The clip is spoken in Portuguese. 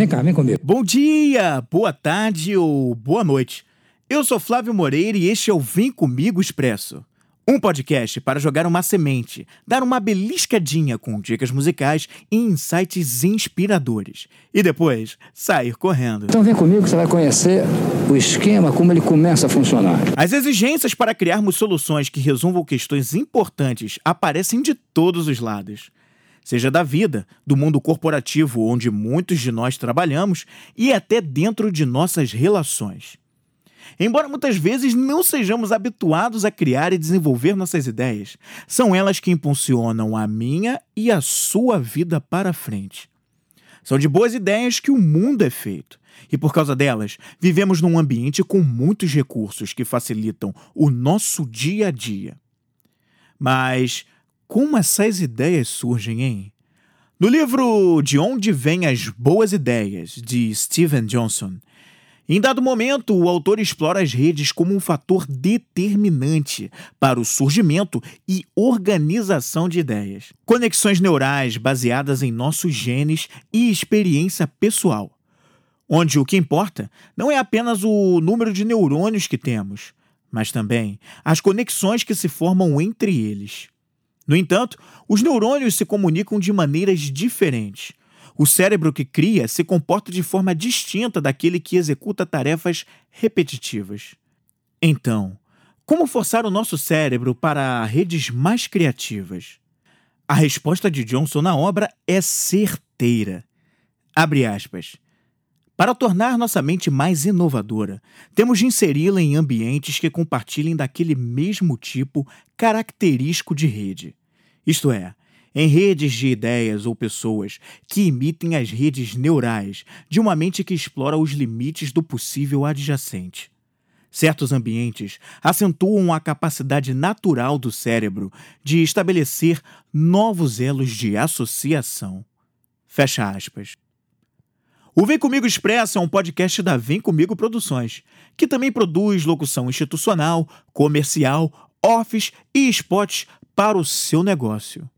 Vem cá, vem comigo. Bom dia, boa tarde ou boa noite. Eu sou Flávio Moreira e este é o Vem Comigo Expresso. Um podcast para jogar uma semente, dar uma beliscadinha com dicas musicais e insights inspiradores. E depois, sair correndo. Então vem comigo que você vai conhecer o esquema, como ele começa a funcionar. As exigências para criarmos soluções que resolvam questões importantes aparecem de todos os lados. Seja da vida, do mundo corporativo onde muitos de nós trabalhamos e até dentro de nossas relações. Embora muitas vezes não sejamos habituados a criar e desenvolver nossas ideias, são elas que impulsionam a minha e a sua vida para frente. São de boas ideias que o mundo é feito. E por causa delas, vivemos num ambiente com muitos recursos que facilitam o nosso dia a dia. Mas como essas ideias surgem, hein? No livro De Onde Vêm as Boas Ideias, de Steven Johnson, em dado momento, o autor explora as redes como um fator determinante para o surgimento e organização de ideias. Conexões neurais baseadas em nossos genes e experiência pessoal. Onde o que importa não é apenas o número de neurônios que temos, mas também as conexões que se formam entre eles. No entanto, os neurônios se comunicam de maneiras diferentes o cérebro que cria se comporta de forma distinta daquele que executa tarefas repetitivas. Então, como forçar o nosso cérebro para redes mais criativas? A resposta de Johnson na obra é certeira. Abre aspas. Para tornar nossa mente mais inovadora, temos de inseri-la em ambientes que compartilhem daquele mesmo tipo característico de rede. Isto é, em redes de ideias ou pessoas que imitem as redes neurais de uma mente que explora os limites do possível adjacente. Certos ambientes acentuam a capacidade natural do cérebro de estabelecer novos elos de associação. Fecha aspas. O Vem Comigo Expresso é um podcast da Vem Comigo Produções, que também produz locução institucional, comercial, office e spots para o seu negócio.